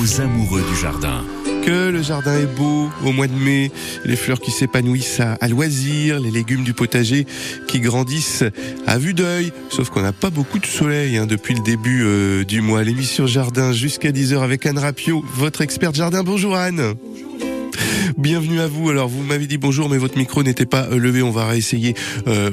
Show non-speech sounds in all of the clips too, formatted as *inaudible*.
aux amoureux du jardin que le jardin est beau au mois de mai, les fleurs qui s'épanouissent à, loisir, les légumes du potager qui grandissent à vue d'œil, sauf qu'on n'a pas beaucoup de soleil hein, depuis le début euh, du mois. L'émission Jardin jusqu'à 10h avec Anne Rapio, votre experte jardin. Bonjour Anne. Bienvenue à vous. Alors, vous m'avez dit bonjour, mais votre micro n'était pas euh, levé. On va réessayer. Euh,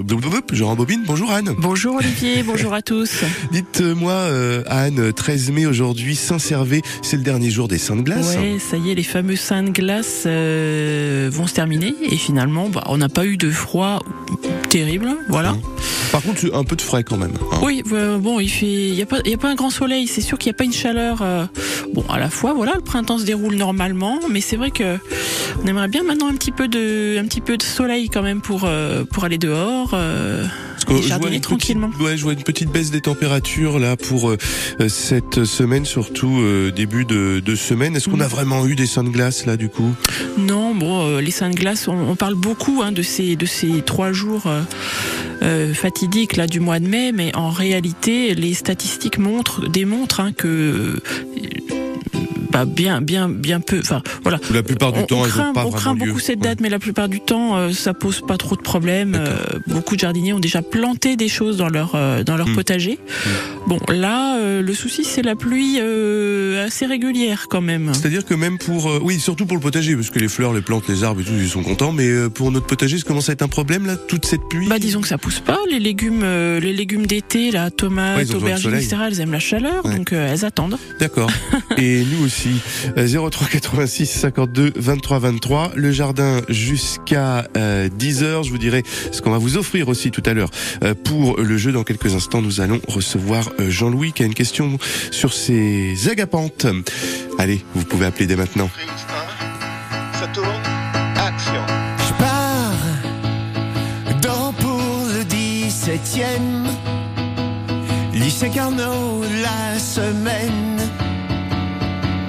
en bobine. Bonjour Anne. Bonjour Olivier. *laughs* bonjour à tous. Dites-moi, euh, Anne, 13 mai aujourd'hui, Saint-Servé, c'est le dernier jour des Saints de glace. Oui, ça y est, les fameux Saints de glace euh, vont se terminer. Et finalement, bah, on n'a pas eu de froid terrible. Voilà. Mmh. Par contre, un peu de frais quand même. Hein. Oui, bon, il fait, il y a pas, il y a pas un grand soleil. C'est sûr qu'il n'y a pas une chaleur. bon, à la fois, voilà, le printemps se déroule normalement, mais c'est vrai que on aimerait bien maintenant un petit peu de, un petit peu de soleil quand même pour, euh, pour aller dehors. Euh, je vois, une tranquillement. Petite, ouais, je vois une petite baisse des températures là pour euh, cette semaine, surtout euh, début de, de semaine. Est-ce qu'on a mm. vraiment eu des seins de glace là du coup? Non, bon, les seins de glace, on, on, parle beaucoup hein, de ces de ces trois jours fatidiques là du mois de mai, mais en réalité, les statistiques montrent démontrent hein, que bah, bien, bien, bien peu. Enfin, voilà. La plupart du temps, on craint, pas on craint beaucoup cette date, mais la plupart du temps, euh, ça pose pas trop de problèmes. Euh, beaucoup de jardiniers ont déjà planté des choses dans leur euh, dans leur hmm. potager. Hmm. Bon, là, le souci, c'est la pluie assez régulière quand même. C'est-à-dire que même pour, oui, surtout pour le potager, parce que les fleurs, les plantes, les arbres et tout, ils sont contents. Mais pour notre potager, ça commence à être un problème là, toute cette pluie? Bah, disons que ça pousse pas. Les légumes, les légumes d'été, la tomate, aubergines, etc. Elles aiment la chaleur, donc elles attendent. D'accord. *laughs* et nous aussi. 03 86 52 23 23. Le jardin jusqu'à 10 euh. Je vous dirai ce qu'on va vous offrir aussi tout à l'heure euh, pour le jeu. Dans quelques instants, nous allons recevoir euh, Jean-Louis qui a une question sur ses agapantes. Allez, vous pouvez appeler dès maintenant. Ça tourne. Action. Je pars dans pour le 17e. Lycée Carnot la semaine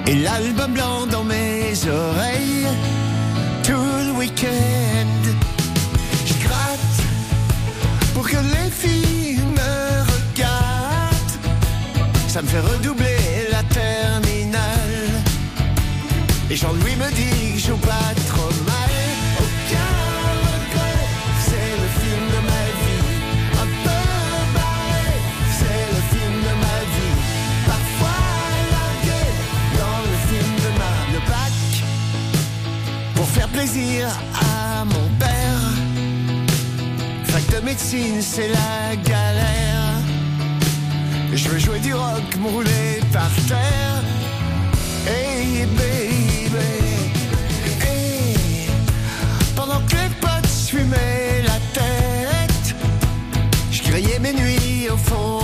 et l'album blanc dans mes oreilles tout le week-end. Je gratte pour que les filles me regardent. Ça me fait redoubler la terminale. Et Jean-Louis me dit que je joue pas plaisir à mon père. Fac de médecine, c'est la galère. Je veux jouer du rock, rouler par terre. Hey baby, hey. Pendant que les potes fumaient la tête, je criais mes nuits au fond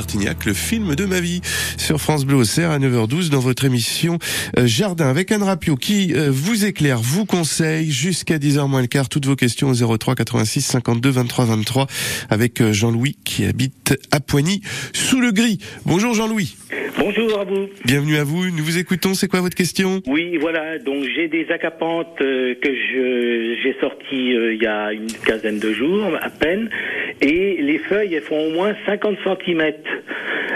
Bertignac, le film de ma vie, sur France Bleu Auxerre à 9h12 dans votre émission euh, Jardin avec Anne Rapio qui euh, vous éclaire, vous conseille jusqu'à 10h moins le quart toutes vos questions au 03 86 52 23 23 avec euh, Jean-Louis qui habite à Poigny sous le gris. Bonjour Jean-Louis. Bonjour à vous. Bienvenue à vous. Nous vous écoutons. C'est quoi votre question? Oui, voilà. Donc j'ai des acapantes que je j'ai sorties il y a une quinzaine de jours à peine, et les feuilles elles font au moins 50 cm.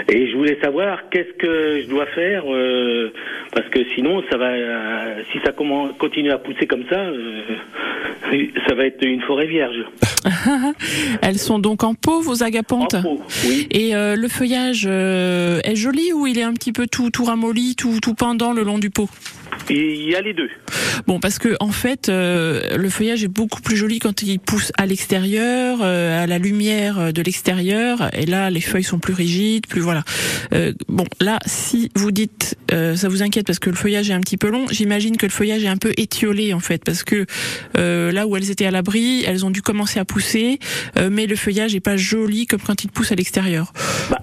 Et je voulais savoir qu'est-ce que je dois faire euh, parce que sinon ça va euh, si ça continue à pousser comme ça euh, ça va être une forêt vierge. *laughs* Elles sont donc en pot vos agapantes. En pot, oui. Et le feuillage est joli ou il est un petit peu tout tout ramolli, tout tout pendant le long du pot? Il y a les deux. Bon, parce que en fait, euh, le feuillage est beaucoup plus joli quand il pousse à l'extérieur, euh, à la lumière de l'extérieur. Et là, les feuilles sont plus rigides, plus voilà. Euh, bon, là, si vous dites, ça vous inquiète parce que le feuillage est un petit peu long. J'imagine que le feuillage est un peu étiolé en fait, parce que là où elles étaient à l'abri, elles ont dû commencer à pousser, mais le feuillage est pas joli comme quand il pousse à l'extérieur. Bah,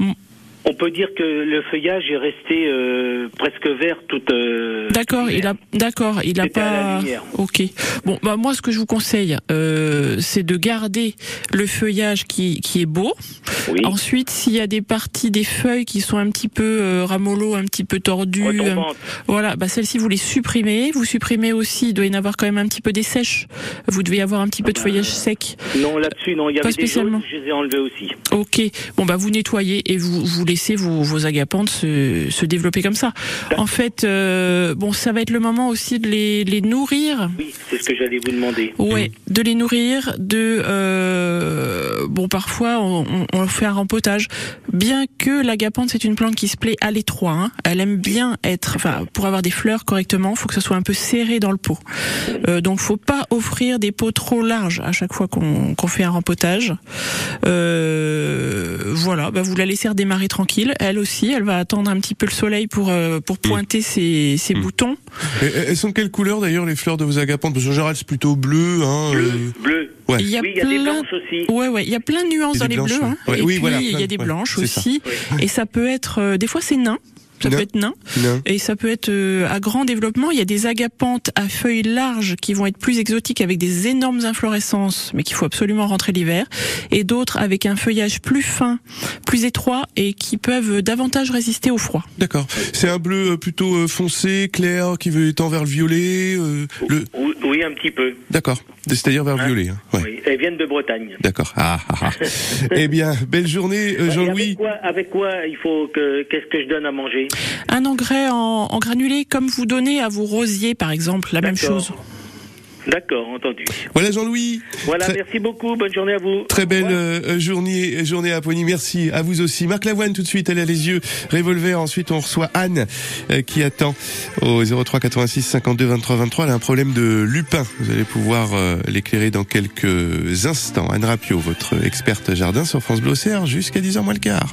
on peut dire que le feuillage est resté euh, presque vert toute. Euh, d'accord, il a, d'accord, il a pas. Ok. Bon, bah moi, ce que je vous conseille, euh, c'est de garder le feuillage qui, qui est beau. Oui. Ensuite, s'il y a des parties des feuilles qui sont un petit peu euh, ramollo, un petit peu tordues, voilà, bah celles-ci vous les supprimez. Vous supprimez aussi, il doit y en avoir quand même un petit peu des sèches. Vous devez avoir un petit peu de feuillage sec. Non, là-dessus, non, il y avait pas spécialement. des je les ai enlevés aussi. Ok. Bon, bah vous nettoyez et vous vous laissez vos, vos agapantes se, se développer comme ça. En fait, euh, bon, ça va être le moment aussi de les, les nourrir. Oui, c'est ce que j'allais vous demander. Ouais, de les nourrir, de euh, bon, parfois on, on, fait un rempotage. Bien que l'agapante c'est une plante qui se plaît à l'étroit, hein, elle aime bien être, enfin, pour avoir des fleurs correctement, faut que ça soit un peu serré dans le pot. Euh, donc, faut pas offrir des pots trop larges à chaque fois qu'on fait un rempotage. Euh, voilà, bah, vous la laissez redémarrer tranquille elle aussi, elle va attendre un petit peu le soleil pour euh, pour mm. pointer ses, ses mm. boutons. elles sont quelle couleur d'ailleurs les fleurs de vos agapantes? Parce qu'en général c'est plutôt bleu. Hein, bleu, euh, bleu. Ouais. Il y a, oui, il y a des blanches aussi. Ouais, ouais, il y a plein de nuances dans les bleus. Hein. Ouais. Et oui, puis voilà, il y a des blanches aussi. Et ça peut être, euh, des fois c'est nain ça peut être nain, et ça peut être euh, à grand développement. Il y a des agapantes à feuilles larges qui vont être plus exotiques avec des énormes inflorescences, mais qu'il faut absolument rentrer l'hiver, et d'autres avec un feuillage plus fin, plus étroit et qui peuvent davantage résister au froid. D'accord. C'est un bleu euh, plutôt euh, foncé, clair, qui veut tend vers le violet. le... Oui, un petit peu. D'accord. C'est-à-dire vers le hein violet. Hein. Ouais. Oui, elles viennent de Bretagne. D'accord. Ah, ah, ah. *laughs* eh bien, belle journée, Jean-Louis. Avec, avec quoi, il faut que qu'est-ce que je donne à manger? Un engrais en, en granulé comme vous donnez à vos rosiers par exemple, la même chose. D'accord, entendu. Voilà Jean-Louis. Voilà, merci beaucoup. Bonne journée à vous. Très belle euh, journée, journée à Pony. Merci à vous aussi. Marc Lavoine tout de suite, elle a les yeux. Revolver. Ensuite, on reçoit Anne euh, qui attend au 03 86 52 23 23. Elle a un problème de lupin. Vous allez pouvoir euh, l'éclairer dans quelques instants. Anne Rapio, votre experte jardin sur France Bleu jusqu'à 10h moins le quart.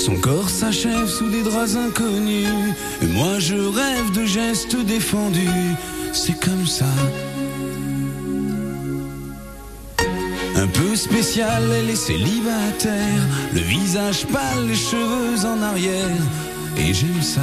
Son corps s'achève sous des draps inconnus. Et moi je rêve de gestes défendus. C'est comme ça. Un peu spécial, elle est célibataire. Le visage pâle, les cheveux en arrière. Et j'aime ça.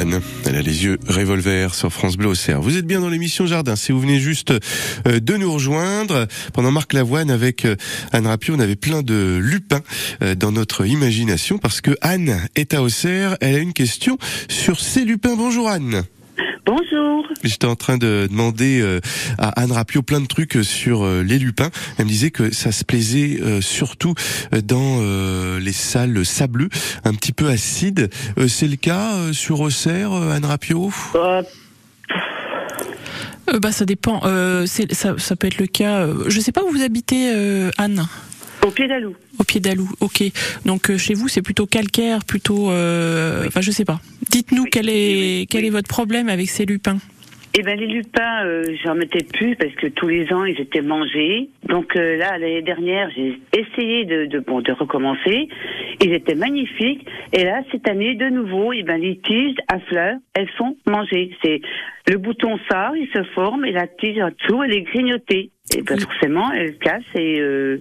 Elle a les yeux revolver sur France Bleu Auxerre. Vous êtes bien dans l'émission Jardin. Si vous venez juste euh, de nous rejoindre, pendant Marc Lavoine avec euh, Anne Rapio, on avait plein de lupins euh, dans notre imagination parce que Anne est à Auxerre. Elle a une question sur ces lupins. Bonjour Anne. Bonjour. J'étais en train de demander euh, à Anne Rapio plein de trucs sur euh, les lupins. Elle me disait que ça se plaisait euh, surtout dans les salles sableux, un petit peu acides. C'est le cas sur Auxerre, Anne Rapio Euh, Euh, bah ça dépend. Euh, c'est- ça, ça peut être le cas. euh, je sais pas où vous habitez, euh, Anne. Au pied d'Alou. Au pied d'Alou. Ok. Donc euh, chez vous c'est plutôt calcaire, plutôt. euh, Enfin je sais pas. Dites-nous Oui, quel est quel est votre problème avec ces lupins. Eh ben les lupins, euh, j'en mettais plus parce que tous les ans ils étaient mangés. Donc euh, là l'année dernière j'ai essayé de, de bon de recommencer. Ils étaient magnifiques. Et là cette année de nouveau, eh ben les tiges à fleurs, elles sont mangées. C'est le bouton sort, il se forme et la tige en dessous elle est grignotée. Et ben forcément elle casse et euh,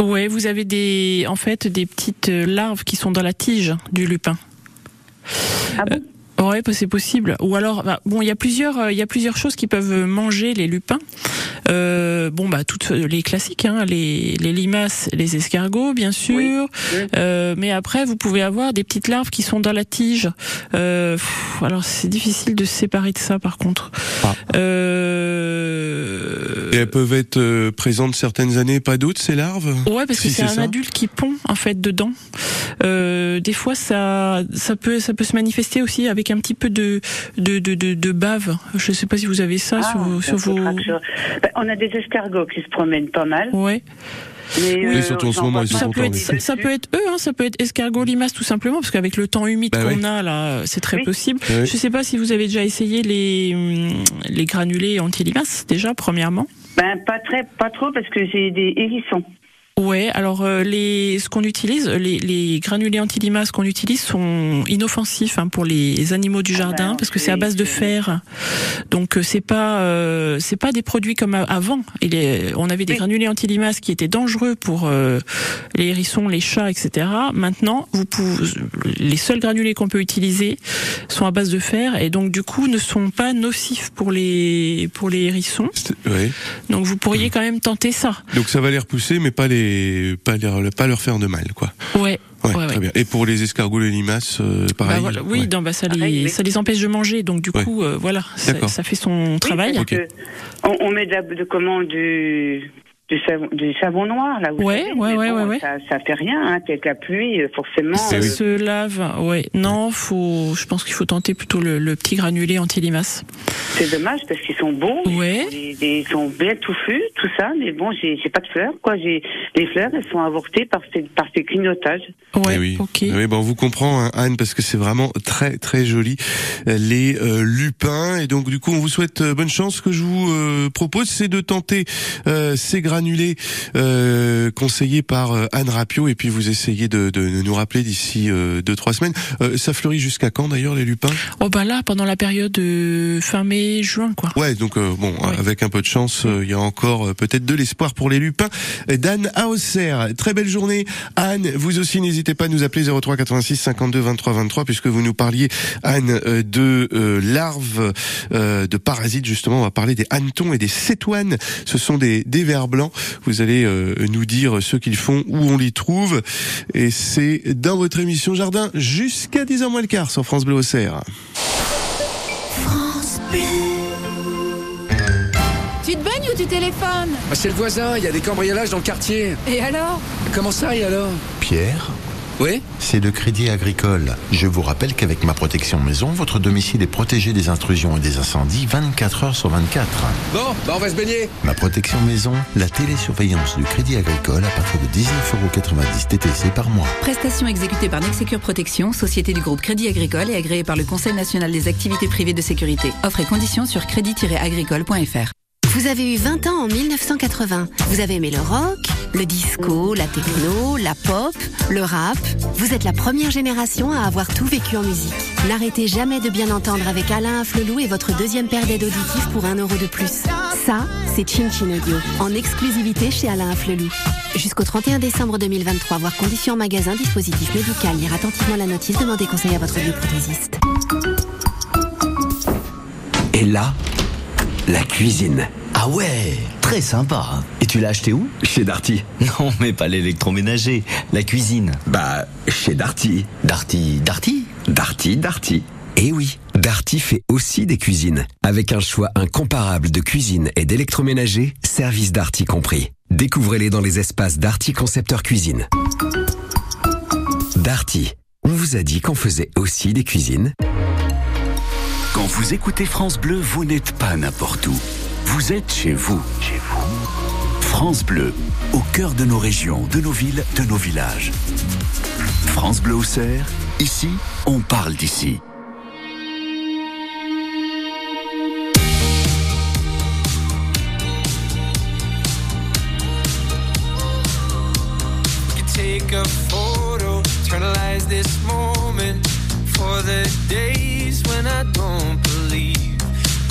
Ouais, vous avez des en fait des petites euh, larves qui sont dans la tige du lupin. ah bon? Ouais, bah, c'est possible. Ou alors, bah, bon, il y a plusieurs, euh, il y a plusieurs choses qui peuvent manger les lupins. Euh, bon, bah, toutes les classiques, hein, les, les limaces, les escargots, bien sûr. Oui. Euh, mais après, vous pouvez avoir des petites larves qui sont dans la tige. Euh, pff, alors, c'est difficile de se séparer de ça, par contre. Ah. Euh, Et elles peuvent être euh, présentes certaines années, pas d'autres, ces larves? Ouais, parce que Si, c'est c'est un ça. adulte qui pond en fait dedans. Euh, des fois, ça, ça peut, ça peut se manifester aussi avec un petit peu de, de, de, de, de bave. Je sais pas si vous avez ça Ah, sur, vos- sur Ben, on a des escargots qui se promènent pas mal. Ouais. Mais, Oui, surtout en ce moment, ils sont pas Ça peut être, ça, ça peut être eux, hein, ça peut être escargot limace tout simplement, parce qu'avec le temps humide Bah qu'on oui. a là, c'est très Oui. possible. Oui. Je sais pas si vous avez déjà essayé les, hum, les granulés anti-limaces déjà premièrement. Ben pas très, pas trop parce que j'ai des hérissons. Ouais, alors euh, les ce qu'on utilise, les, les granulés anti-limaces qu'on utilise sont inoffensifs hein, pour les animaux du Ah jardin ben, parce que c'est à base de fer. Donc euh, c'est pas euh, c'est pas des produits comme a- avant. Il est, on avait des Oui. granulés anti-limaces qui étaient dangereux pour euh, les hérissons, les chats, etc. Maintenant, vous pouvez, les seuls granulés qu'on peut utiliser sont à base de fer et donc du coup ne sont pas nocifs pour les pour les hérissons. Donc vous pourriez quand même tenter ça. Donc ça va les repousser, mais pas les, pas leur, pas leur faire de mal, quoi. Ouais. Ouais, Ouais, très ouais. bien. Et pour les escargots, les limaces, euh, Bah pareil. voilà, oui, ouais. non, bah ça, Pareil, les, oui. ça les empêche de manger, donc du Ouais. coup, euh, voilà, ça, fait son Oui, travail. parce Ok. que on, on met de, la, de comment du du savon, du savon noir là. Vous Ouais, savez, ouais, ouais, bon, ouais, ouais. Ça, ça fait rien, hein, avec la pluie, euh, forcément. Ça euh, se lave, ouais. Non, faut, je pense qu'il faut tenter plutôt le, le petit granulé anti-limaces. C'est dommage parce qu'ils sont beaux. Ouais. Ils, ils sont bien touffus, tout ça, mais bon, j'ai j'ai pas de fleurs, quoi. J'ai les fleurs, elles sont avortées par ces par ces clignotages. Ouais, Eh oui. ok. Eh Oui, ben on vous comprend hein, Anne parce que c'est vraiment très très joli euh, les euh, lupins et donc du coup on vous souhaite bonne chance. Ce que je vous euh, propose c'est de tenter euh, ces granulés euh, conseillés par euh, Anne Rapio et puis vous essayez de, de nous rappeler d'ici euh, deux trois semaines. Euh, ça fleurit jusqu'à quand d'ailleurs les lupins? Oh bah là, pendant la période de fin mai, juin, quoi. Ouais, donc euh, bon, Ouais. avec un peu de chance, euh, il y a encore euh, peut-être de l'espoir pour les lupins d'Anne Hausser. Très belle journée, Anne. Vous aussi, n'hésitez pas à nous appeler 03 86 52 23 23 puisque vous nous parliez Anne euh, de euh, larves euh, de parasites. Justement, on va parler des hannetons et des cétoines. Ce sont des des vers blancs. Vous allez euh, nous dire ce qu'ils font, où on les trouve, et c'est dans votre émission Jardin jusqu'à 10h moins le quart sur France Bleu Auxerre. Tu te baignes ou tu téléphones? Bah, c'est le voisin, il y a des cambriolages dans le quartier. Et alors? Comment ça, et alors? Pierre, Oui c'est le Crédit Agricole. Je vous rappelle qu'avec ma protection maison, votre domicile est protégé des intrusions et des incendies 24 heures sur 24. Bon, bah on va se baigner. Ma protection maison, la télésurveillance du Crédit Agricole à partir de 19,90€ TTC par mois. Prestation exécutée par Nexecure Protection, société du groupe Crédit Agricole et agréée par le Conseil national des activités privées de sécurité. Offre et conditions sur crédit-agricole.fr. Vous avez eu 20 ans en 1980. Vous avez aimé le rock, le disco, la techno, la pop, le rap. Vous êtes la première génération à avoir tout vécu en musique. N'arrêtez jamais de bien entendre avec Alain Afflelou et votre deuxième paire d'aides auditives pour 1 euro de plus. Ça, c'est Chin Chin Audio, en exclusivité chez Alain Afflelou. Jusqu'au 31 décembre 2023, voir conditions en magasin, dispositif médical, lire attentivement la notice, demandez conseil à votre bioprothésiste. Et là, la cuisine. Ah ouais, très sympa. Et tu l'as acheté où? Chez Darty. Non, mais pas l'électroménager, la cuisine. Bah, chez Darty. Darty, Darty? Darty, Darty. Eh oui, Darty fait aussi des cuisines. Avec un choix incomparable de cuisine et d'électroménager, service Darty compris. Découvrez-les dans les espaces Darty Concepteur Cuisine. Darty, on vous a dit qu'on faisait aussi des cuisines Quand vous écoutez France Bleu, vous n'êtes pas n'importe où. Vous êtes chez vous. Chez vous. France Bleu, au cœur de nos régions, de nos villes, de nos villages. France Bleu Auxerre, ici, on parle d'ici. take a photo, for the days when I don't believe.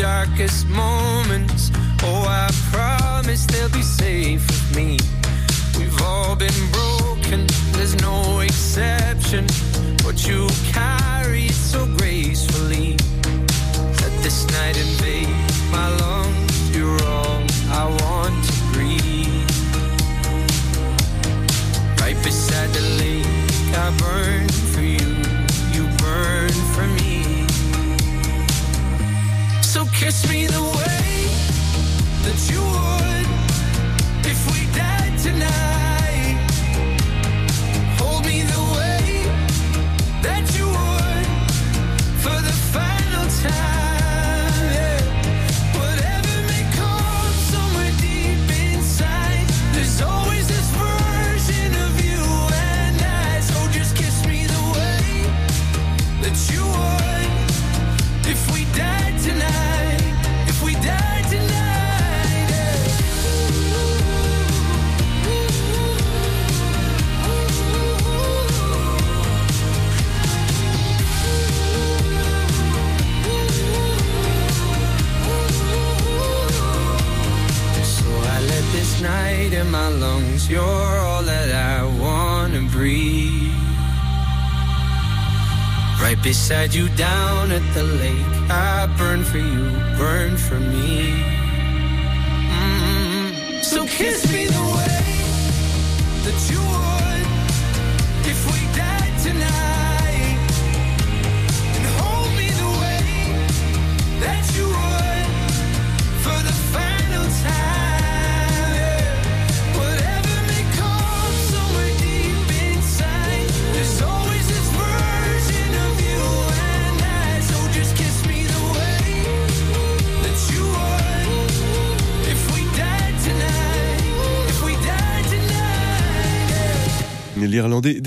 darkest moments. Oh, I promise they'll be safe with me. We've all been broken, there's no exception. But you carry it so gracefully. Let this night invade you down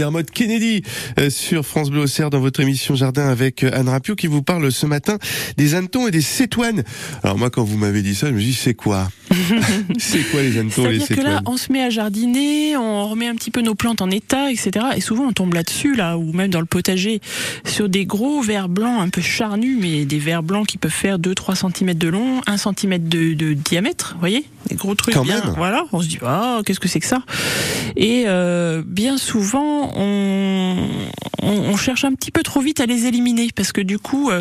Dermot Kennedy euh, sur France Bleu Auxerre dans votre émission Jardin avec euh, Anne Rapio qui vous parle ce matin des hannetons et des cétoines. Alors moi quand vous m'avez dit ça, je me dis c'est quoi? *laughs* C'est quoi les hannetons et les C'est-à-dire que là, cétoines? on se met à jardiner, on remet un petit peu nos plantes en état, etc. Et souvent, on tombe là-dessus, là, ou même dans le potager, sur des gros vers blancs un peu charnus, mais des vers blancs qui peuvent faire 2-3 cm de long, 1 cm de, de diamètre, vous voyez? Des gros trucs Quand bien. même. Voilà, on se dit, ah, qu'est-ce que c'est que ça? Et euh, bien souvent, on, on, on cherche un petit peu trop vite à les éliminer, parce que du coup, euh,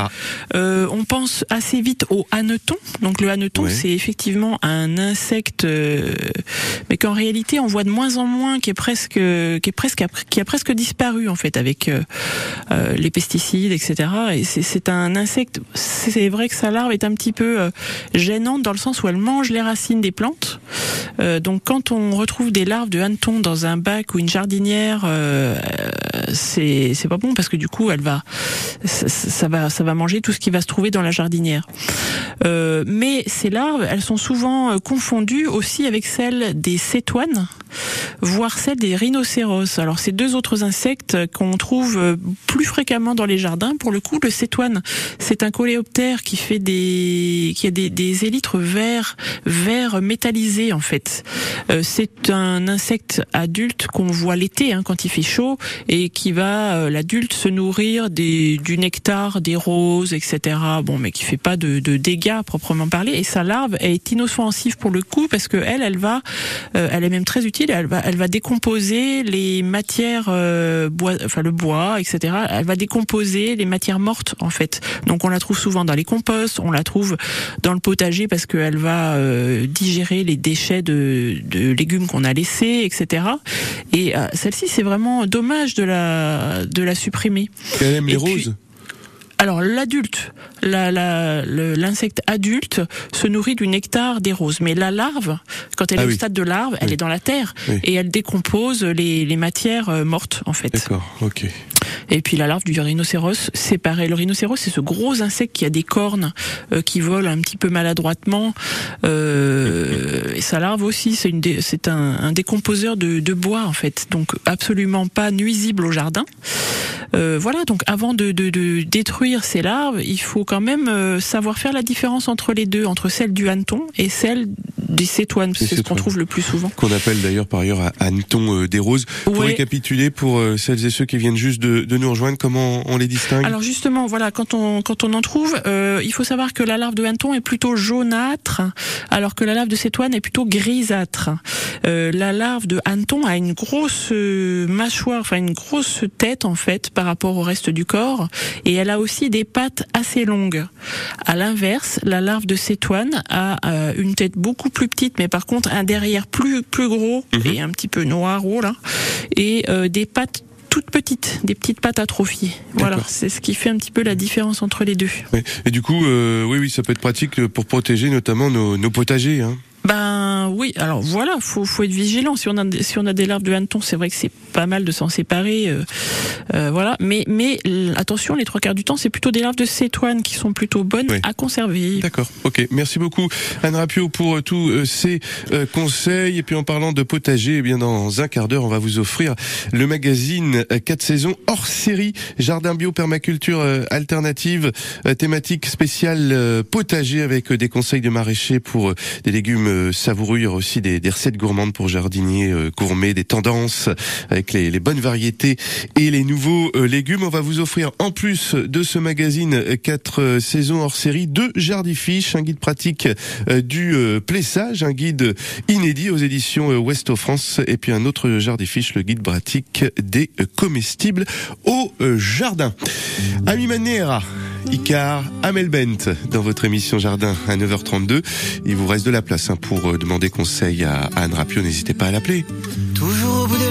euh, on pense assez vite au hanneton. Donc le hanneton, c'est effectivement un insecte, euh, mais qu'en réalité on voit de moins en moins, qui est presque, qui est presque, qui a presque disparu en fait avec euh, les pesticides, etc. Et c'est- un insecte. C'est vrai que sa larve est un petit peu gênante dans le sens où elle mange les racines des plantes. Donc quand on retrouve des larves de hanneton dans un bac ou une jardinière, c'est c'est pas bon parce que du coup elle va ça, ça va ça va manger tout ce qui va se trouver dans la jardinière. Euh, mais ces larves, elles sont souvent euh, confondues aussi avec celles des cétoines, voire celles des rhinocéros. Alors ces deux autres insectes qu'on trouve euh, plus fréquemment dans les jardins. Pour le coup, le cétoine, c'est un coléoptère qui fait des qui a des, des élytres verts verts métallisés en fait. Euh, c'est un insecte adulte qu'on voit l'été hein, quand il fait chaud et qui va euh, l'adulte se nourrir des du nectar, des roses, etc. Bon, mais qui fait pas de, de dégâts proprement parler. Et sa larve est inoffensive pour le coup parce que elle, elle va, elle est même très utile. Elle va, elle va décomposer les matières euh, bois, enfin le bois, etc. Elle va décomposer les matières mortes en fait. Donc on la trouve souvent dans les composts, on la trouve dans le potager parce qu'elle va euh, digérer les déchets de, de légumes qu'on a laissés, etc. Et euh, celle-ci, c'est vraiment dommage de la de la supprimer. Elle aime les puis- roses? alors l'adulte, l'insecte adulte se nourrit du nectar des roses, mais la larve, quand elle Ah est oui. au stade de larve, elle est dans la terre Oui. et elle décompose les, les matières euh, mortes en fait. D'accord, ok. Et puis la larve du rhinocéros, c'est pareil. Le rhinocéros, c'est ce gros insecte qui a des cornes, euh, qui vole un petit peu maladroitement. Euh, et sa larve aussi, c'est une dé- c'est un, un décomposeur de, de bois en fait, donc absolument pas nuisible au jardin. Euh, voilà, donc avant de, de, de détruire ces larves, il faut quand même euh, savoir faire la différence entre les deux, entre celle du hanneton et celle des cétoines, c'est ce qu'on trouve le plus souvent. qu'on appelle d'ailleurs par ailleurs à hanneton euh, des roses. Pour Ouais. récapituler, pour euh, celles et ceux qui viennent juste de, de nous rejoindre, comment on les distingue? Alors justement, voilà, quand on quand on en trouve, euh, il faut savoir que la larve de hanneton est plutôt jaunâtre, alors que la larve de cétoine est plutôt grisâtre. Euh, la larve de hanneton a une grosse euh, mâchoire, enfin une grosse tête en fait par rapport au reste du corps, et elle a aussi des pattes assez longues. À l'inverse, la larve de cétoine a euh, une tête beaucoup plus petite, mais par contre un derrière plus plus gros et un petit peu noir haut là, et euh, des pattes toutes petites, des petites pattes atrophiées. Voilà, c'est ce qui fait un petit peu la différence entre les deux. Et du coup, euh, oui, oui, ça peut être pratique pour protéger notamment nos, nos potagers. Hein. Ben oui, alors voilà, faut faut être vigilant. Si on a des- si on a des larves de hanneton, c'est vrai que c'est pas mal de s'en séparer, euh, euh, voilà. Mais mais attention, les trois quarts du temps, c'est plutôt des larves de cétoine qui sont plutôt bonnes à conserver. D'accord, ok. Merci beaucoup Anne Rapio pour euh, tous euh, ces euh, conseils. Et puis en parlant de potager, eh bien dans un quart d'heure, on va vous offrir le magazine 4 saisons hors série Jardin bio permaculture alternative thématique spéciale potager avec des conseils de maraîchers pour des légumes savoureux, Il y aura aussi des, des recettes gourmandes pour jardiniers gourmets, des tendances avec les, bonnes variétés et les nouveaux euh, légumes. On va vous offrir en plus de ce magazine euh, quatre euh, saisons hors série deux jardifiches, un guide pratique euh, du euh, plessage, un guide inédit aux éditions euh, Ouest France et puis un autre jardifiche, le guide pratique des euh, comestibles au euh, jardin. Ami Manera, Icar, Amel Bent dans votre émission Jardin à 9h32. Il vous reste de la place hein, pour euh, demander conseil à Anne Rapio. N'hésitez pas à l'appeler. Toujours au bout des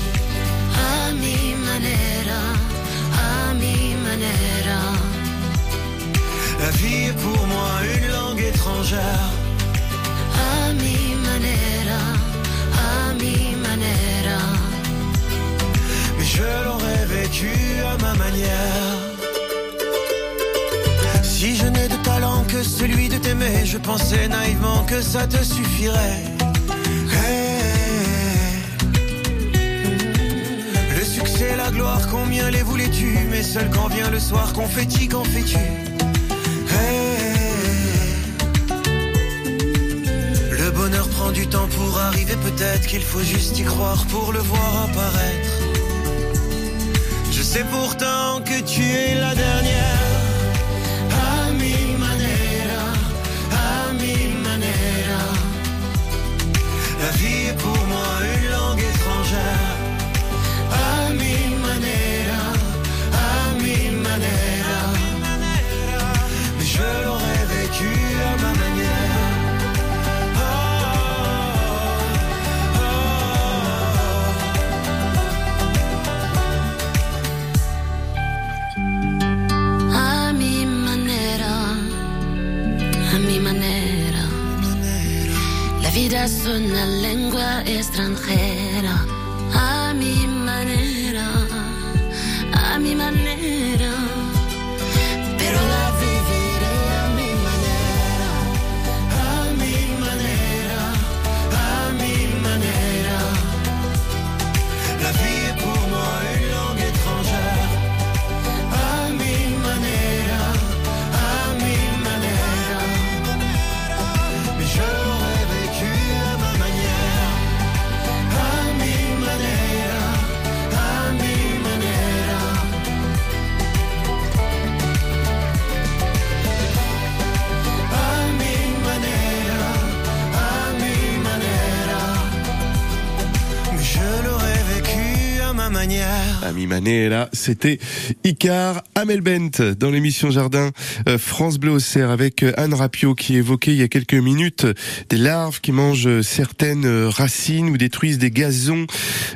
Si je n'ai de talent que celui de t'aimer, je pensais naïvement que ça te suffirait. Le succès, la gloire, combien les voulais-tu? Mais seul quand vient le soir, confetti, qu'en fais-tu? Hey. Le bonheur prend du temps pour arriver, peut-être qu'il faut juste y croire pour le voir apparaître. Sais pourtant que tu es la dernière. eres una lengua extranjera. Ami Manera, c'était Icar Amelbent dans l'émission Jardin euh, France Bleu Auxerre avec euh, Anne Rapio qui évoquait il y a quelques minutes des larves qui mangent certaines euh, racines ou détruisent des gazons,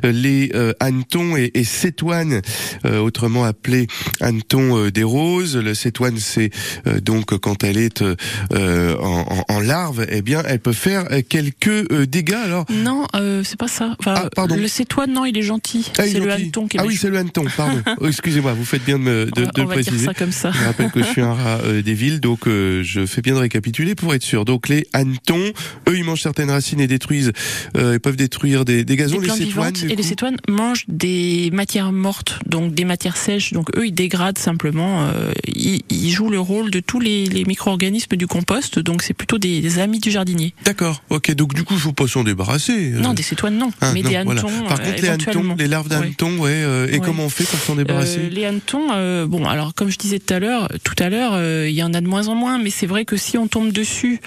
euh, les euh, hannetons et, et cétoines, euh, autrement appelés hannetons euh, des roses. Le cétoine, c'est euh, donc quand elle est euh, euh, en, en- en larve, eh bien, elle peut faire euh, quelques euh, dégâts. Alors, Non, euh, c'est pas ça. Enfin, Ah, pardon. Le cétoine, non, il est gentil. Ah, c'est est le hanneton qui est Ah oui, c'est le hanneton, pardon. *laughs* Oh, Excusez-moi, vous faites bien de, me, de, On va- de on le va dire préciser. ça comme ça. Je rappelle que je suis un rat euh, des villes, donc euh, je fais bien de récapituler pour être sûr. Donc les hannetons, eux, ils mangent certaines racines et détruisent, euh, ils peuvent détruire des, des gazons. Des les plantes cétoines, et les cétoines mangent des matières mortes, donc des matières sèches. Donc eux, ils dégradent simplement. euh, ils, ils jouent le rôle de tous les, les micro-organismes du compost. Donc c'est plutôt des, des amis du jardinier. D'accord, ok, donc du coup, faut pas s'en débarrasser. euh. Non, des cétoines non, Ah, mais non, des voilà. hannetons. Par euh, contre, les hannetons, les larves d'hannetons, ouais, euh, et Ouais. comment on fait pour s'en débarrasser Euh, les hannetons, euh, bon, alors comme je disais tout à l'heure, tout à l'heure, euh, il y en a de moins en moins, mais c'est vrai que si on tombe dessus,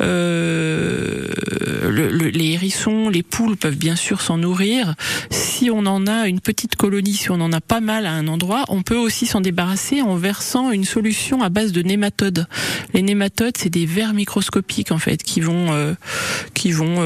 le- le- les hérissons, les poules peuvent bien sûr s'en nourrir. Si on en a une petite colonie, si on en a pas mal à un endroit, on peut aussi s'en débarrasser en versant une solution à base de nématodes. Les nématodes, c'est des vers microscopiques en fait qui vont qui vont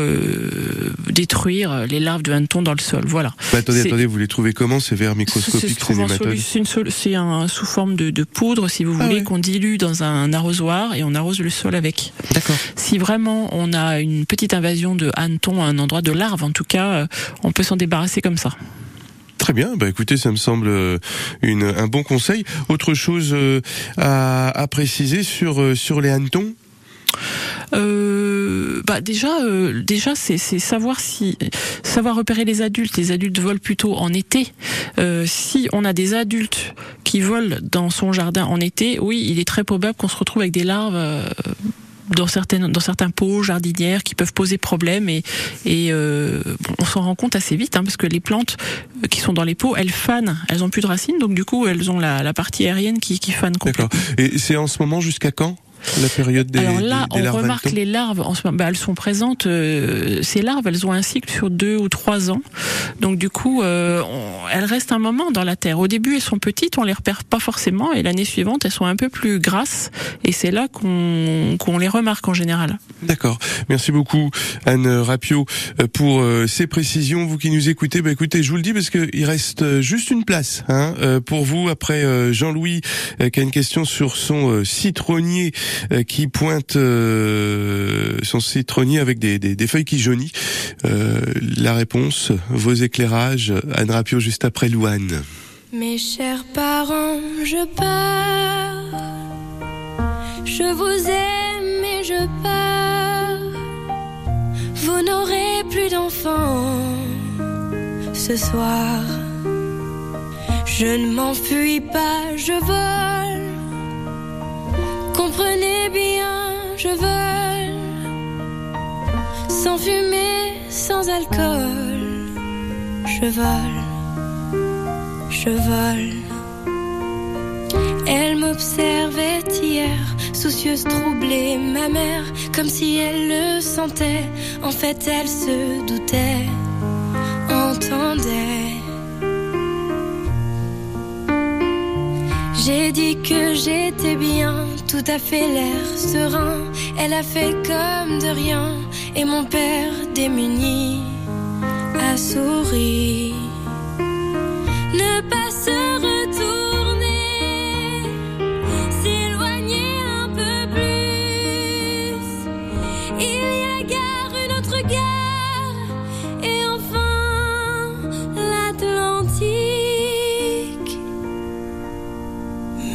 détruire les larves de hanneton dans le sol. Voilà. Bah, attendez, attendez, vous les trouvez comment ces vers microscopiques, solu- C'est une sol- c'est un sous forme de, de poudre, si vous voulez, qu'on dilue dans un arrosoir et on arrose le sol avec. D'accord. Si vraiment on a une petite invasion de hanneton à un endroit de larve, en tout cas, euh, on peut s'en débarrasser comme ça. Très bien, bah écoutez, ça me semble euh, une, un bon conseil. Autre chose euh, à, à préciser sur, sur les hannetons? Euh, bah déjà, euh, déjà c'est c'est savoir si savoir repérer les adultes. Les adultes volent plutôt en été. Euh, si on a des adultes qui volent dans son jardin en été, oui, il est très probable qu'on se retrouve avec des larves. euh, dans certaines dans certains pots jardinières qui peuvent poser problème et et euh, on s'en rend compte assez vite hein, parce que les plantes euh, qui sont dans les pots elles fanent elles ont plus de racines donc du coup elles ont la, la partie aérienne qui qui fane complètement D'accord. Et c'est en ce moment jusqu'à quand? La période des alors là, des- des on remarque les larves. En ce moment, bah, elles sont présentes. euh, ces larves, elles ont un cycle sur deux ou trois ans. Donc du coup, euh, on- elles restent un moment dans la terre. Au début, elles sont petites, on les repère pas forcément, et l'année suivante, elles sont un peu plus grasses. Et c'est là qu'on les remarque en général. D'accord. Merci beaucoup Anne Rapio euh, pour euh, ces précisions. Vous qui nous écoutez, bah écoutez, je vous le dis parce qu'il reste euh, juste une place hein, pour vous après Jean-Louis qui a une question sur son citronnier qui pointe euh, son citronnier avec des feuilles qui jaunissent. Euh, la réponse, vos éclairages, Anne Rapio juste après Louane. Mes chers parents, je pars. Je vous aime et je pars. Vous n'aurez plus d'enfants ce soir. Je ne m'enfuis pas, je vole. Comprenez bien, je vole. Sans fumée, sans alcool. Je vole je vole. Elle m'observait hier, soucieuse, troublée, ma mère, comme si elle le sentait. En fait, elle se doutait, entendait. J'ai dit que j'étais bien, tout à fait l'air serein. Elle a fait comme de rien, et mon père démuni a souri. Ne pas se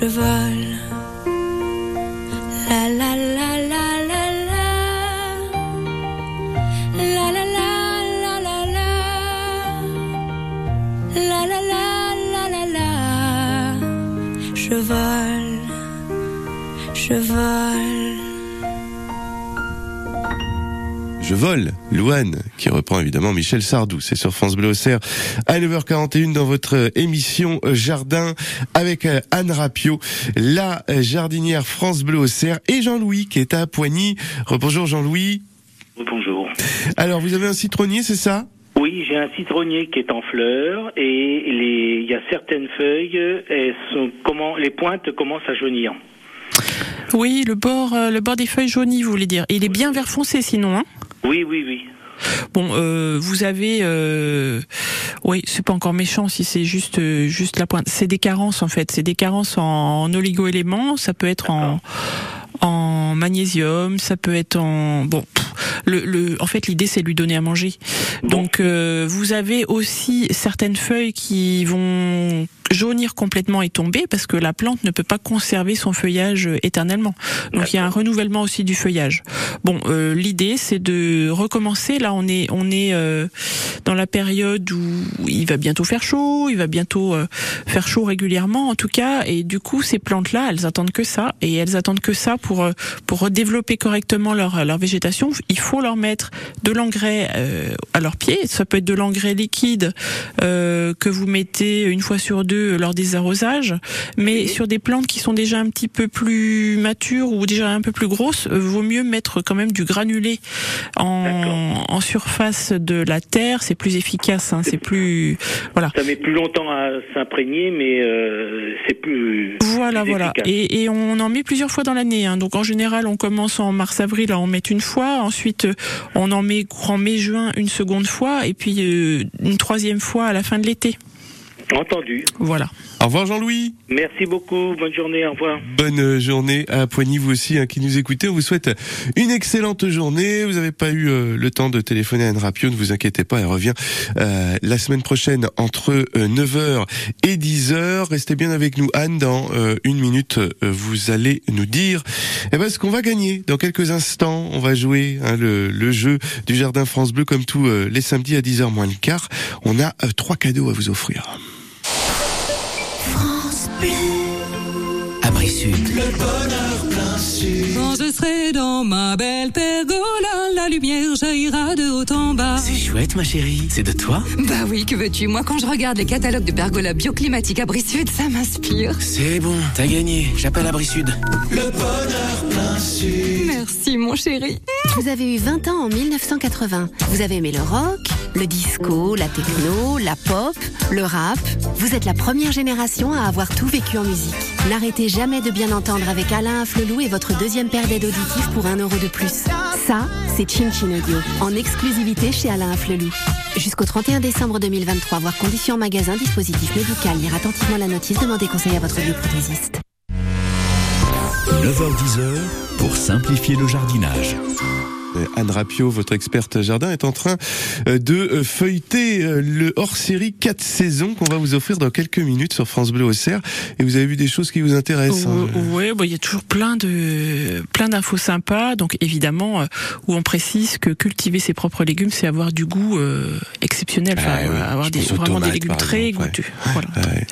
je vole. La la la la la la. La la la la la la. La la la la la la. Je vole, je vole. Je vole, Louane, qui reprend évidemment Michel Sardou. C'est sur France Bleu Auxerre à 9h41 dans votre émission Jardin avec euh, Anne Rapio, la jardinière France Bleu Auxerre et Jean-Louis qui est à Poigny. Bonjour Jean-Louis. Bonjour. Alors vous avez un citronnier, c'est ça? Oui, j'ai un citronnier qui est en fleurs et les, il y a certaines feuilles, elles sont comment, les pointes commencent à jaunir. Oui, le bord, euh, le bord des feuilles jaunies, vous voulez dire. Il est bien vert foncé sinon, hein? Oui, oui, oui. Bon, euh, vous avez, euh, oui, c'est pas encore méchant si c'est juste euh, juste la pointe. C'est des carences en fait. C'est des carences en, en oligo-éléments. Ça peut être en en magnésium. Ça peut être en bon. Le, le, en fait, l'idée c'est de lui donner à manger. Donc, euh, vous avez aussi certaines feuilles qui vont jaunir complètement et tomber parce que la plante ne peut pas conserver son feuillage euh, éternellement. Donc il y a un renouvellement aussi du feuillage. Bon, euh, l'idée c'est de recommencer. Là, on est on est euh, dans la période où il va bientôt faire chaud, il va bientôt euh, faire chaud régulièrement en tout cas, et du coup ces plantes là, elles attendent que ça et elles attendent que ça pour euh, pour développer correctement leur leur végétation. Il faut leur mettre de l'engrais euh, à leurs pieds. Ça peut être de l'engrais liquide euh, que vous mettez une fois sur deux lors des arrosages, mais sur des plantes qui sont déjà un petit peu plus matures ou déjà un peu plus grosses, euh, vaut mieux mettre quand même du granulé en, en surface de la terre. C'est plus efficace, hein, c'est plus voilà. Ça met plus longtemps à s'imprégner, mais euh, c'est plus. Voilà, plus voilà. Et, et on en met plusieurs fois dans l'année. Hein. Donc en général, on commence en mars-avril à en mettre une fois. Ensuite, euh, on en met courant mai-juin une seconde fois, et puis euh, une troisième fois à la fin de l'été. Entendu. Voilà. Au revoir Jean-Louis. Merci beaucoup. Bonne journée. Au revoir. Bonne euh, journée à Poigny, vous aussi, hein, qui nous écoutez. On vous souhaite une excellente journée. Vous n'avez pas eu euh, le temps de téléphoner à Anne Rapio, ne vous inquiétez pas, elle revient euh, la semaine prochaine entre 9h et 10h. Restez bien avec nous, Anne. Dans euh, une minute, euh, vous allez nous dire eh ben, ce qu'on va gagner. Dans quelques instants, on va jouer hein, le, le jeu du Jardin France Bleu, comme tous euh, les samedis à 10h moins le quart. On a euh, trois cadeaux à vous offrir. Abri Sud. Le bonheur plein sud. Quand je serai dans ma belle pergola, la lumière jaillira de haut en bas. C'est chouette, ma chérie. C'est de toi Bah oui, que veux-tu? Moi, quand je regarde les catalogues de pergola bioclimatique Abri Sud, ça m'inspire. C'est bon, t'as gagné. J'appelle Abri Sud. Le bonheur plein sud. Merci, mon chéri. Vous avez eu 20 ans en 1980. Vous avez aimé le rock, le disco, la techno, la pop, le rap. Vous êtes la première génération à avoir tout vécu en musique. N'arrêtez jamais de bien entendre avec Alain Afflelou et votre deuxième paire d'aides auditives pour un euro de plus. Ça, c'est Chin Chin Audio, en exclusivité chez Alain Afflelou. Jusqu'au 31 décembre 2023, voir conditions magasin, dispositif médical, lire attentivement la notice, demandez conseil à votre bioprothésiste. 9h10 pour simplifier le jardinage. Anne Rapio, votre experte jardin, est en train euh, de euh, feuilleter euh, le hors-série 4 saisons qu'on va vous offrir dans quelques minutes sur France Bleu Auxerre. Et vous avez vu des choses qui vous intéressent. hein. Oui, bah, il y a toujours plein de plein d'infos sympas. Donc évidemment, où on précise que cultiver ses propres légumes, c'est avoir du goût euh, exceptionnel, enfin, Ah avoir des, vraiment des légumes très exemple, ouais. goûtus. Voilà. Ouais.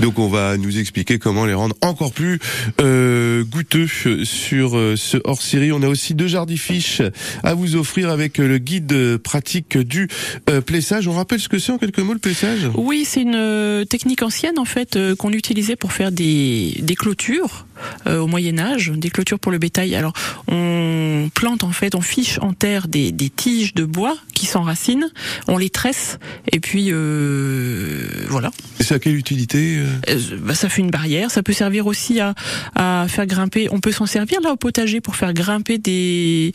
Donc on va nous expliquer comment les rendre encore plus euh, goûteux sur ce hors-série. On a aussi deux jardifiches à vous offrir avec euh, le guide pratique du euh, plessage. On rappelle ce que c'est en quelques mots le plessage? Oui, c'est une euh, technique ancienne en fait qu'on utilisait pour faire des, des clôtures au Moyen Âge, des clôtures pour le bétail. Alors on plante en fait, on fiche en terre des, des tiges de bois qui s'enracinent, on les tresse et puis euh, voilà. Et c'est à quelle utilité euh? Euh, bah, ça fait une barrière. Ça peut servir aussi à, à faire grimper. On peut s'en servir là au potager pour faire grimper des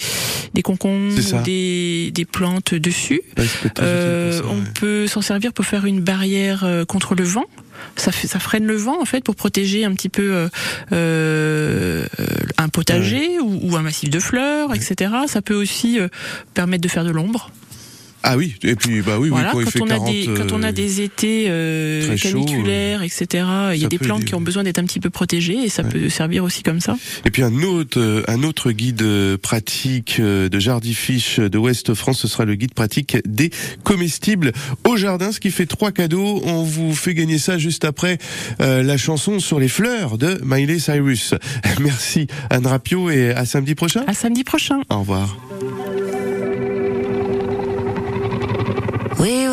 des concombres ou des des plantes dessus. Peut très Euh, on peut s'en servir pour faire une barrière euh, contre le vent. Ça, fait, ça freine le vent en fait pour protéger un petit peu euh, euh, un potager ou, ou un massif de fleurs, etc. Ça peut aussi euh, permettre de faire de l'ombre. Ah oui, et puis bah oui, Voilà, oui quand, il fait quand, on a 40, des, quand on a euh, des étés euh, chaud, caniculaires, etc. Il y a des plantes qui ont besoin d'être un petit peu protégées et ça peut servir aussi comme ça. Et puis un autre, euh, un autre guide euh, pratique euh, de Jardifiche de Ouest France, ce sera le guide pratique des comestibles au jardin, ce qui fait trois cadeaux. On vous fait gagner ça juste après euh, la chanson sur les fleurs de Miley Cyrus. *laughs* Merci Anne Rapio et à samedi prochain. À samedi prochain. Au revoir.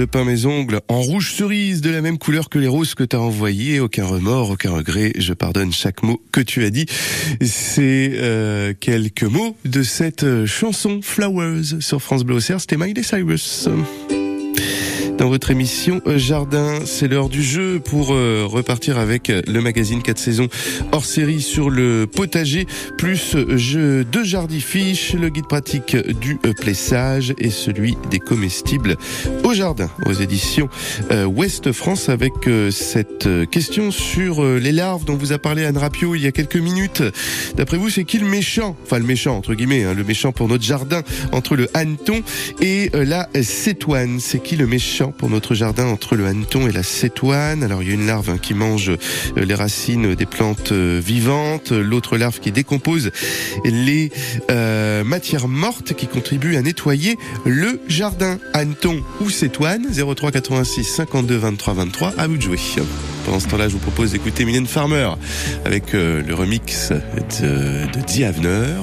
Je peins mes ongles en rouge cerise, de la même couleur que les roses que t'as envoyées. Aucun remords, aucun regret. Je pardonne chaque mot que tu as dit. C'est euh, quelques mots de cette euh, chanson Flowers sur France Bleu. C'était Miley Cyrus. Dans votre émission euh, Jardin, c'est l'heure du jeu pour euh, repartir avec euh, le magazine 4 saisons hors série sur le potager, plus jeu de jardifiche, le guide pratique du plessage et celui des comestibles au jardin, aux éditions Ouest France avec cette question sur les larves dont vous a parlé Anne Rapio il y a quelques minutes. D'après vous, c'est qui le méchant? Enfin le méchant entre guillemets, hein, le méchant pour notre jardin entre le hanneton et la cétoine. C'est qui le méchant? Pour notre jardin entre le hanneton et la cétoine Alors il y a une larve hein, qui mange euh, les racines des plantes euh, vivantes, l'autre larve qui décompose les euh, matières mortes qui contribuent à nettoyer le jardin. Hanneton ou cétoine 03 86 52 23 23 à vous de jouer. Pendant ce temps-là, je vous propose d'écouter Mylène Farmer avec le remix de, de Diavener.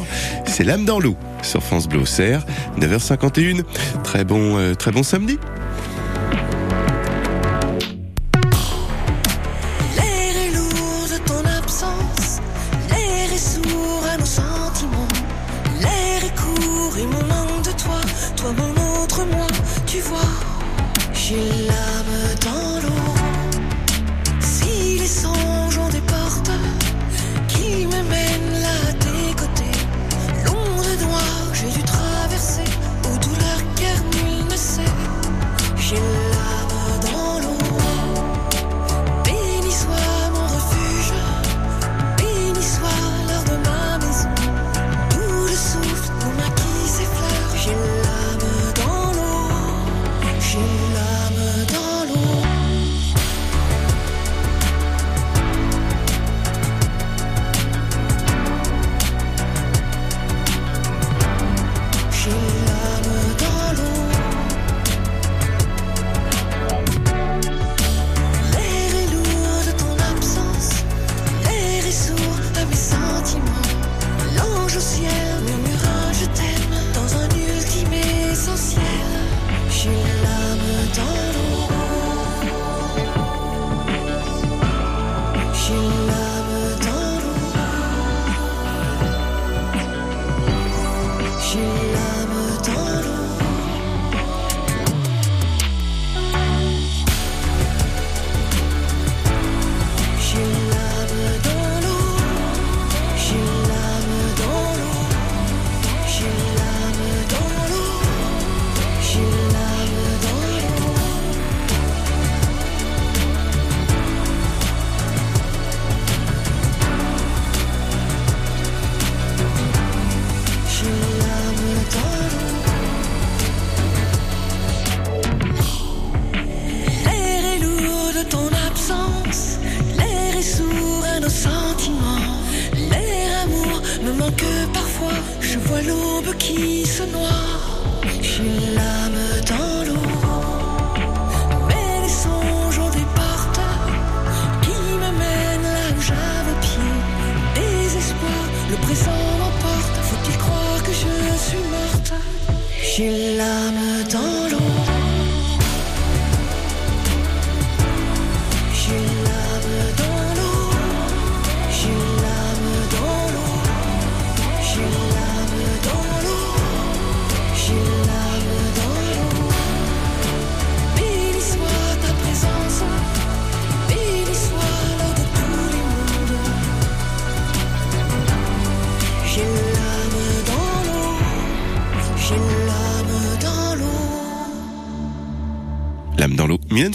C'est l'âme dans l'eau sur France Bleu Auxerre, 9h51. Très bon, très bon samedi.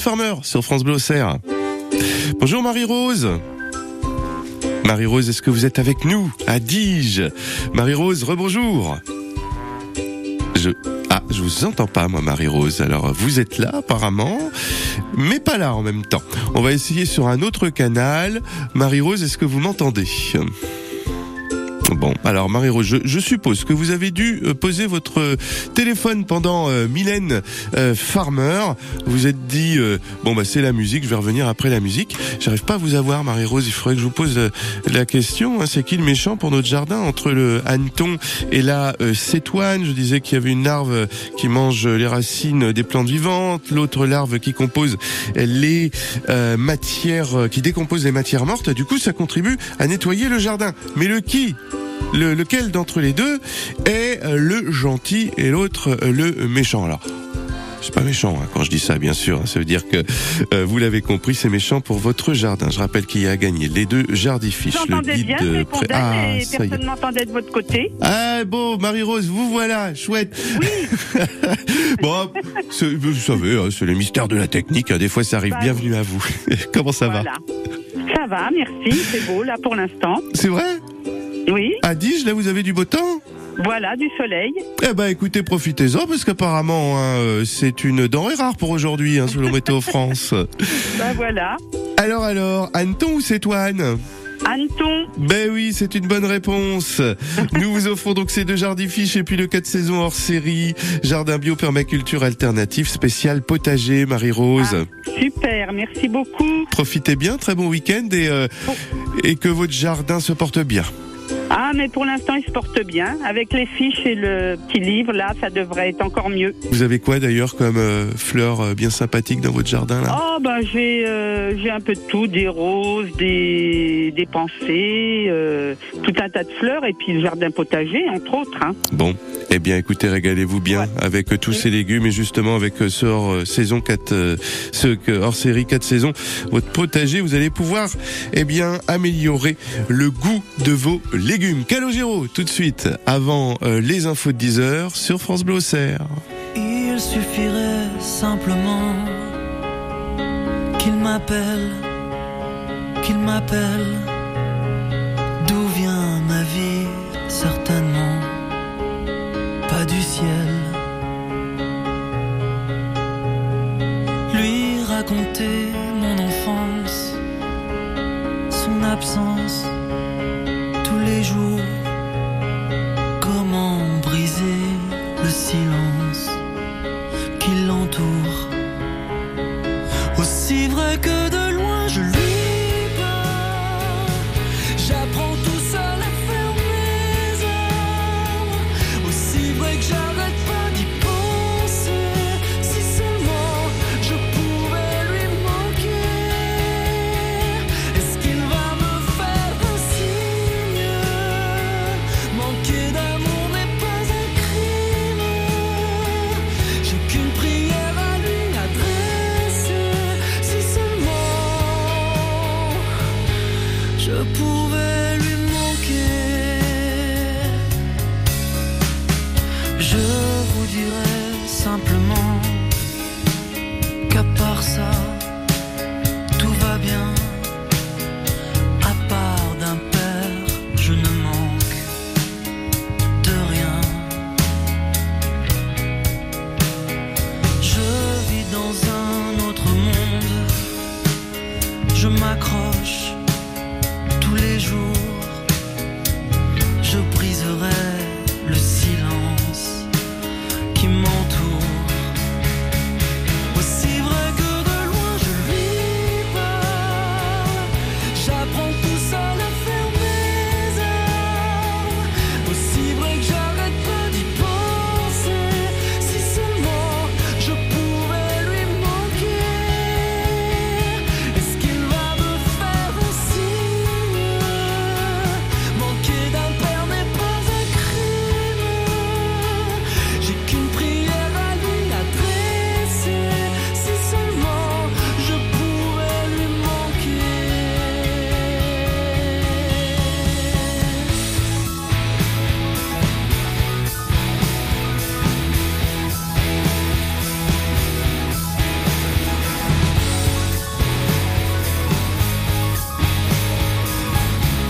Farmer sur France Bleu. Bonjour Marie-Rose. Marie-Rose, est-ce que vous êtes avec nous à Dige Marie-Rose, rebonjour. Je... Ah, je vous entends pas, moi, Marie-Rose. Alors, vous êtes là, apparemment, mais pas là en même temps. On va essayer sur un autre canal. Marie-Rose, est-ce que vous m'entendez? Bon, alors Marie-Rose, je, je, suppose que vous avez dû euh, poser votre téléphone pendant euh, Mylène euh, Farmer. Vous êtes dit, euh, bon bah c'est la musique, je vais revenir après la musique. J'arrive pas à vous avoir, Marie-Rose, il faudrait que je vous pose euh, la question. Hein, c'est qui le méchant pour notre jardin entre le hanneton et la cétoine Je disais qu'il y avait une larve qui mange les racines des plantes vivantes, l'autre larve qui compose les matières, qui décompose les matières mortes. Du coup, ça contribue à nettoyer le jardin. Mais le qui? Le, lequel d'entre les deux est le gentil et l'autre le méchant? Alors, c'est pas méchant hein, quand je dis ça, bien sûr. Ça veut dire que euh, vous l'avez compris, c'est méchant pour votre jardin. Je rappelle qu'il y a gagné les deux jardifiches. Entendez bien, de pré... ah, et personne n'entendait de votre côté. Ah bon, Marie-Rose, vous voilà, chouette. Oui. *laughs* bon, vous savez, hein, c'est le mystère de la technique. Hein. Des fois, ça arrive. Bah, Bienvenue à vous. *laughs* Comment ça voilà. va Ça va, merci. C'est beau là pour l'instant. C'est vrai? Oui. À Dige, là, vous avez du beau temps Voilà, du soleil. Eh ben, écoutez, profitez-en, parce qu'apparemment, hein, c'est une denrée rare pour aujourd'hui, hein, selon Météo *laughs* France. ben voilà. Alors, alors, Anton ou c'est toi, Anne Anton. Ben oui, c'est une bonne réponse. Nous vous *laughs* offrons donc ces deux jardifiches et puis le 4 saisons hors série, jardin bio permaculture alternative spécial potager Marie-Rose. Ah, super, merci beaucoup. Profitez bien, très bon week-end et, euh, oh. et que votre jardin se porte bien. Ah, mais pour l'instant, il se porte bien. Avec les fiches et le petit livre, là, ça devrait être encore mieux. Vous avez quoi d'ailleurs comme euh, fleurs euh, bien sympathiques dans votre jardin là? Oh, ben j'ai euh, j'ai un peu de tout, des roses, des des pensées, euh, tout un tas de fleurs et puis le jardin potager entre autres. Hein. Bon, eh bien, écoutez, régalez-vous bien ouais. avec tous ces légumes et justement avec ce hors saison 4, ce hors série 4 saisons, votre potager, vous allez pouvoir, eh bien, améliorer le goût de vos légumes. Calogero, tout de suite, avant euh, les infos de 10 heures sur France Bleu. Il suffirait simplement qu'il m'appelle, qu'il m'appelle. D'où vient ma vie? Certainement pas du ciel. Lui raconter mon enfance, son absence J'ai qu'une